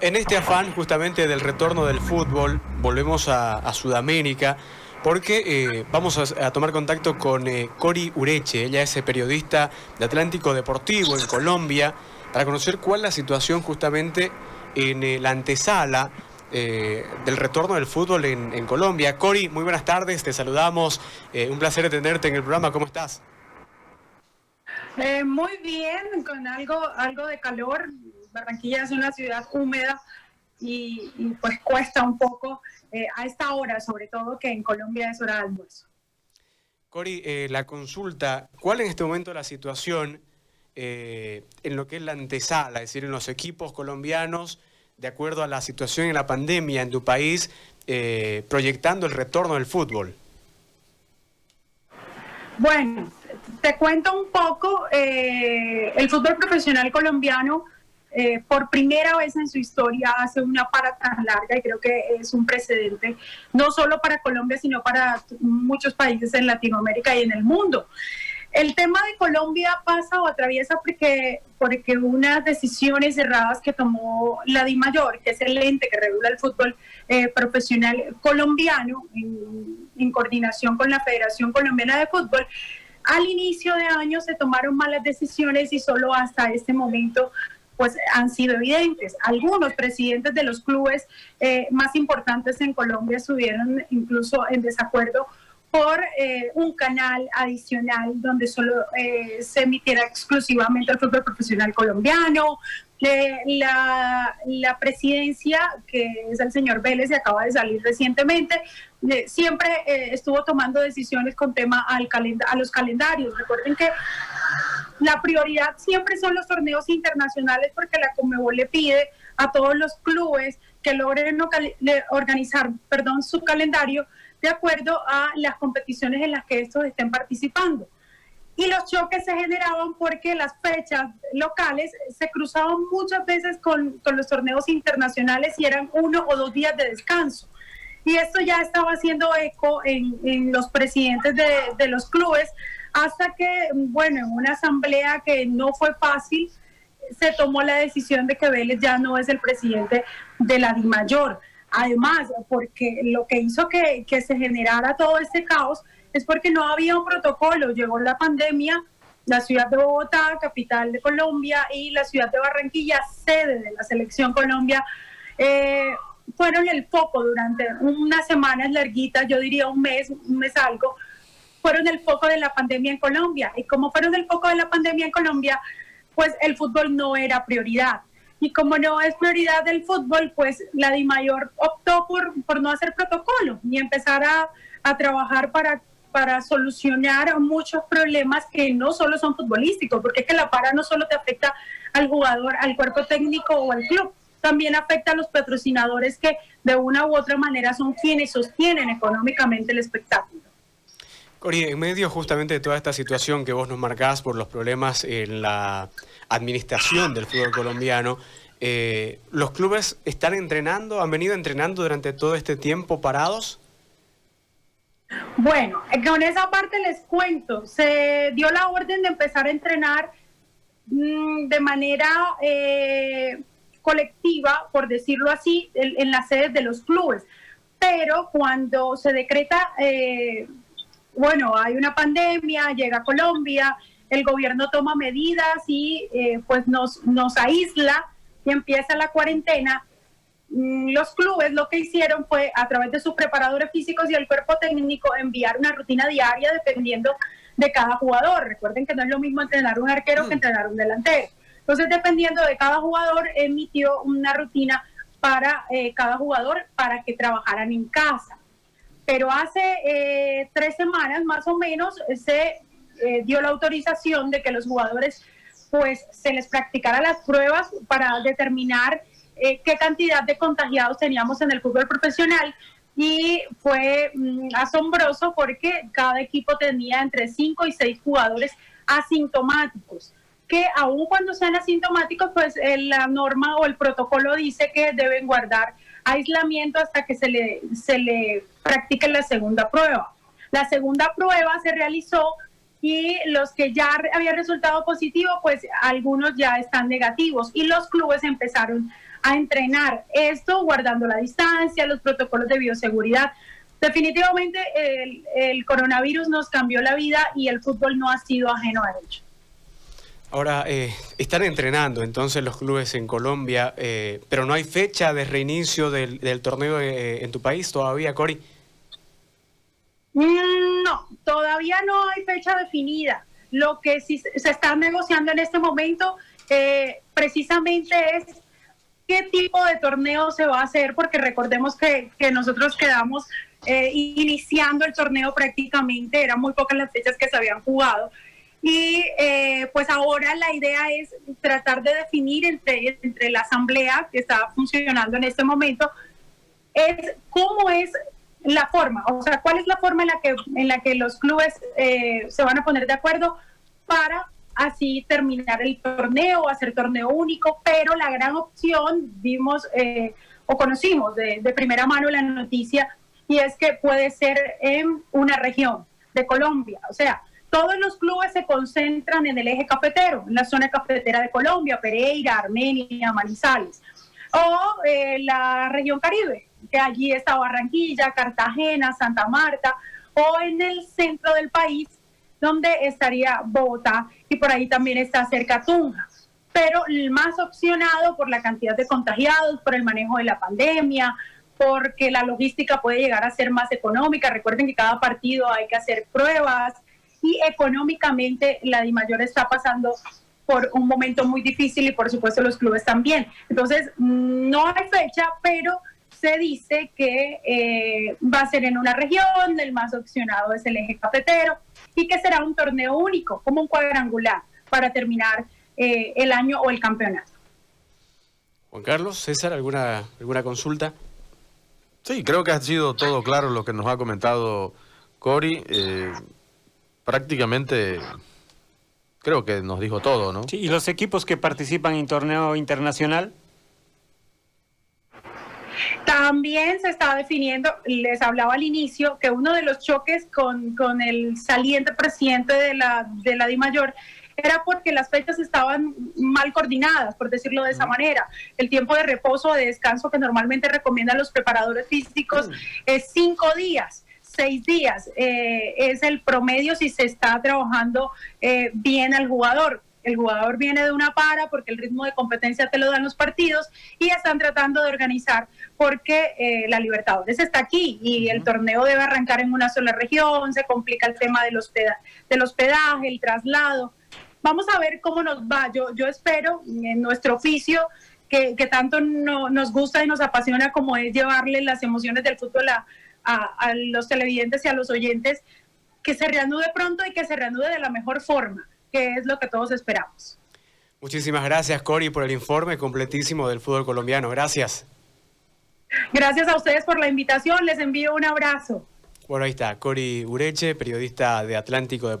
En este afán justamente del retorno del fútbol, volvemos a, Sudamérica porque eh, vamos a, tomar contacto con eh, Cori Ureche, ella es periodista de Atlántico Deportivo en Colombia, para conocer cuál es la situación justamente en eh, la antesala del retorno del fútbol en, Colombia. Cori, muy buenas tardes, te saludamos, un placer tenerte en el programa, ¿cómo estás? muy bien, con algo, algo de calor, Barranquilla es una ciudad húmeda y, pues cuesta un poco eh, a esta hora, sobre todo que en Colombia es hora de almuerzo. Cori, eh, la consulta, ¿cuál en este momento la situación eh, en lo que es la antesala, es decir, en los equipos colombianos, de acuerdo a la situación en la pandemia en tu país, proyectando el retorno del fútbol? Bueno, te cuento un poco, el fútbol profesional colombiano eh, por primera vez en su historia hace una para tan larga y creo que es un precedente no solo para Colombia, sino para muchos países en Latinoamérica y en el mundo. El tema de Colombia pasa o atraviesa porque, porque unas decisiones cerradas que tomó la DIMAYOR, que es el ente que regula el fútbol eh, profesional colombiano, en, en coordinación con la Federación Colombiana de Fútbol, al inicio de año se tomaron malas decisiones y solo hasta este momento pues han sido evidentes. Algunos presidentes de los clubes eh, más importantes en Colombia estuvieron incluso en desacuerdo por eh, un canal adicional donde solo eh, se emitiera exclusivamente el fútbol profesional colombiano. la, la, presidencia, que es el señor Vélez, y acaba de salir recientemente, siempre estuvo tomando decisiones con tema al a los calendarios. Recuerden que la prioridad siempre son los torneos internacionales porque la Comebol le pide a todos los clubes que logren organizar perdón, su calendario de acuerdo a las competiciones en las que estos estén participando. Y los choques se generaban porque las fechas locales se cruzaban muchas veces con, los torneos internacionales y eran uno o dos días de descanso. Y esto ya estaba haciendo eco en, los presidentes de, de los clubes, hasta que, bueno, en una asamblea que no fue fácil, se tomó la decisión de que Vélez ya no es el presidente de la DIMAYOR. Además, porque lo que hizo que, se generara todo este caos es porque no había un protocolo. Llegó la pandemia, la ciudad de Bogotá, capital de Colombia, y la ciudad de Barranquilla, sede de la selección Colombia, eh, fueron el foco durante unas semanas larguitas, yo diría un mes, un mes algo, fueron el foco de la pandemia en Colombia. Y como fueron el foco de la pandemia en Colombia, pues el fútbol no era prioridad. Y como no es prioridad del fútbol, pues la DIMAYOR optó por, por no hacer protocolo y empezar a, a trabajar para, para solucionar muchos problemas que no solo son futbolísticos, porque es que la para no solo te afecta al jugador, al cuerpo técnico o al club, también afecta a los patrocinadores que de una u otra manera son quienes sostienen económicamente el espectáculo. Ori, en medio justamente de toda esta situación que vos nos marcás por los problemas en la administración del fútbol colombiano, eh, ¿los clubes están entrenando, han venido entrenando durante todo este tiempo parados? Bueno, eh, con esa parte les cuento, se dio la orden de empezar a entrenar mm, de manera eh, colectiva, por decirlo así, en, las sedes de los clubes. Pero cuando se decreta bueno, hay una pandemia, llega a Colombia, el gobierno toma medidas y eh, pues nos, nos aísla y empieza la cuarentena. Mm, los clubes lo que hicieron fue a través de sus preparadores físicos y el cuerpo técnico enviar una rutina diaria dependiendo de cada jugador. Recuerden que no es lo mismo entrenar un arquero que mm. entrenar un delantero. Entonces, dependiendo de cada jugador, emitió una rutina para eh, cada jugador para que trabajaran en casa pero hace eh, tres semanas más o menos se eh, dio la autorización de que los jugadores pues se les practicara las pruebas para determinar eh, qué cantidad de contagiados teníamos en el fútbol profesional. Y fue mm, asombroso porque cada equipo tenía entre cinco y seis jugadores asintomáticos que aun cuando sean asintomáticos, pues la norma o el protocolo dice que deben guardar aislamiento hasta que se le, se le practique la segunda prueba. La segunda prueba se realizó y los que ya había resultado positivo, pues algunos ya están negativos y los clubes empezaron a entrenar. Esto guardando la distancia, los protocolos de bioseguridad. Definitivamente el, coronavirus nos cambió la vida y el fútbol no ha sido ajeno a ello. Ahora, eh, están entrenando entonces los clubes en Colombia, eh, pero no hay fecha de reinicio del, torneo eh, en tu país todavía, Cori. No, todavía no hay fecha definida. Lo que sí se está negociando en este momento precisamente es qué tipo de torneo se va a hacer, porque recordemos que, que nosotros quedamos eh, iniciando el torneo prácticamente, eran muy pocas las fechas que se habían jugado. Y eh, pues ahora la idea es tratar de definir entre, entre la asamblea que está funcionando en este momento, es cómo es la forma, o sea, cuál es la forma en la que, en la que los clubes eh, se van a poner de acuerdo para así terminar el torneo, hacer torneo único, pero la gran opción, vimos o conocimos de, de primera mano la noticia y es que puede ser en una región de Colombia. O sea, todos los clubes se concentran en el eje cafetero, en la zona cafetera de Colombia, Pereira, Armenia, Manizales, o eh, la región Caribe, que allí está Barranquilla, Cartagena, Santa Marta, o en el centro del país, donde estaría Bogotá, y por ahí también está cerca Tunja. Pero el más opcionado por la cantidad de contagiados, por el manejo de la pandemia, porque la logística puede llegar a ser más económica. Recuerden que cada partido hay que hacer pruebas y económicamente la DIMAYOR está pasando por un momento muy difícil y por supuesto los clubes también. Entonces, no hay fecha, pero se dice que eh, va a ser en una región, el más opcionado es el eje cafetero y que será un torneo único, como un cuadrangular, para terminar eh, el año o el campeonato. Juan Carlos, César, ¿alguna, alguna consulta? Sí, creo que ha sido todo claro lo que nos ha comentado Cori. Eh, prácticamente creo que nos dijo todo, ¿no? Sí, ¿y los equipos que participan en torneo internacional? También se está definiendo, les hablaba al inicio, que uno de los choques con, con el saliente presidente de la, de la DIMAYOR era porque las fechas estaban mal coordinadas, por decirlo de esa manera. El tiempo de reposo o de descanso que normalmente recomiendan los preparadores físicos es cinco días seis días. Eh, es el promedio si se está trabajando eh, bien al jugador. El jugador viene de una para porque el ritmo de competencia te lo dan los partidos y están tratando de organizar porque eh, la Libertadores está aquí y el torneo debe arrancar en una sola región, se complica el tema del, del hospedaje, el traslado. Vamos a ver cómo nos va. Yo, yo espero en nuestro oficio que, tanto nos gusta y nos apasiona como es llevarle las emociones del fútbol a, a, los televidentes y a los oyentes, que se reanude pronto y que se reanude de la mejor forma, que es lo que todos esperamos. Muchísimas gracias, Cori, por el informe completísimo del fútbol colombiano. Gracias. Gracias a ustedes por la invitación. Les envío un abrazo. Bueno, ahí está, Cori Ureche, periodista de Atlántico Deportivo.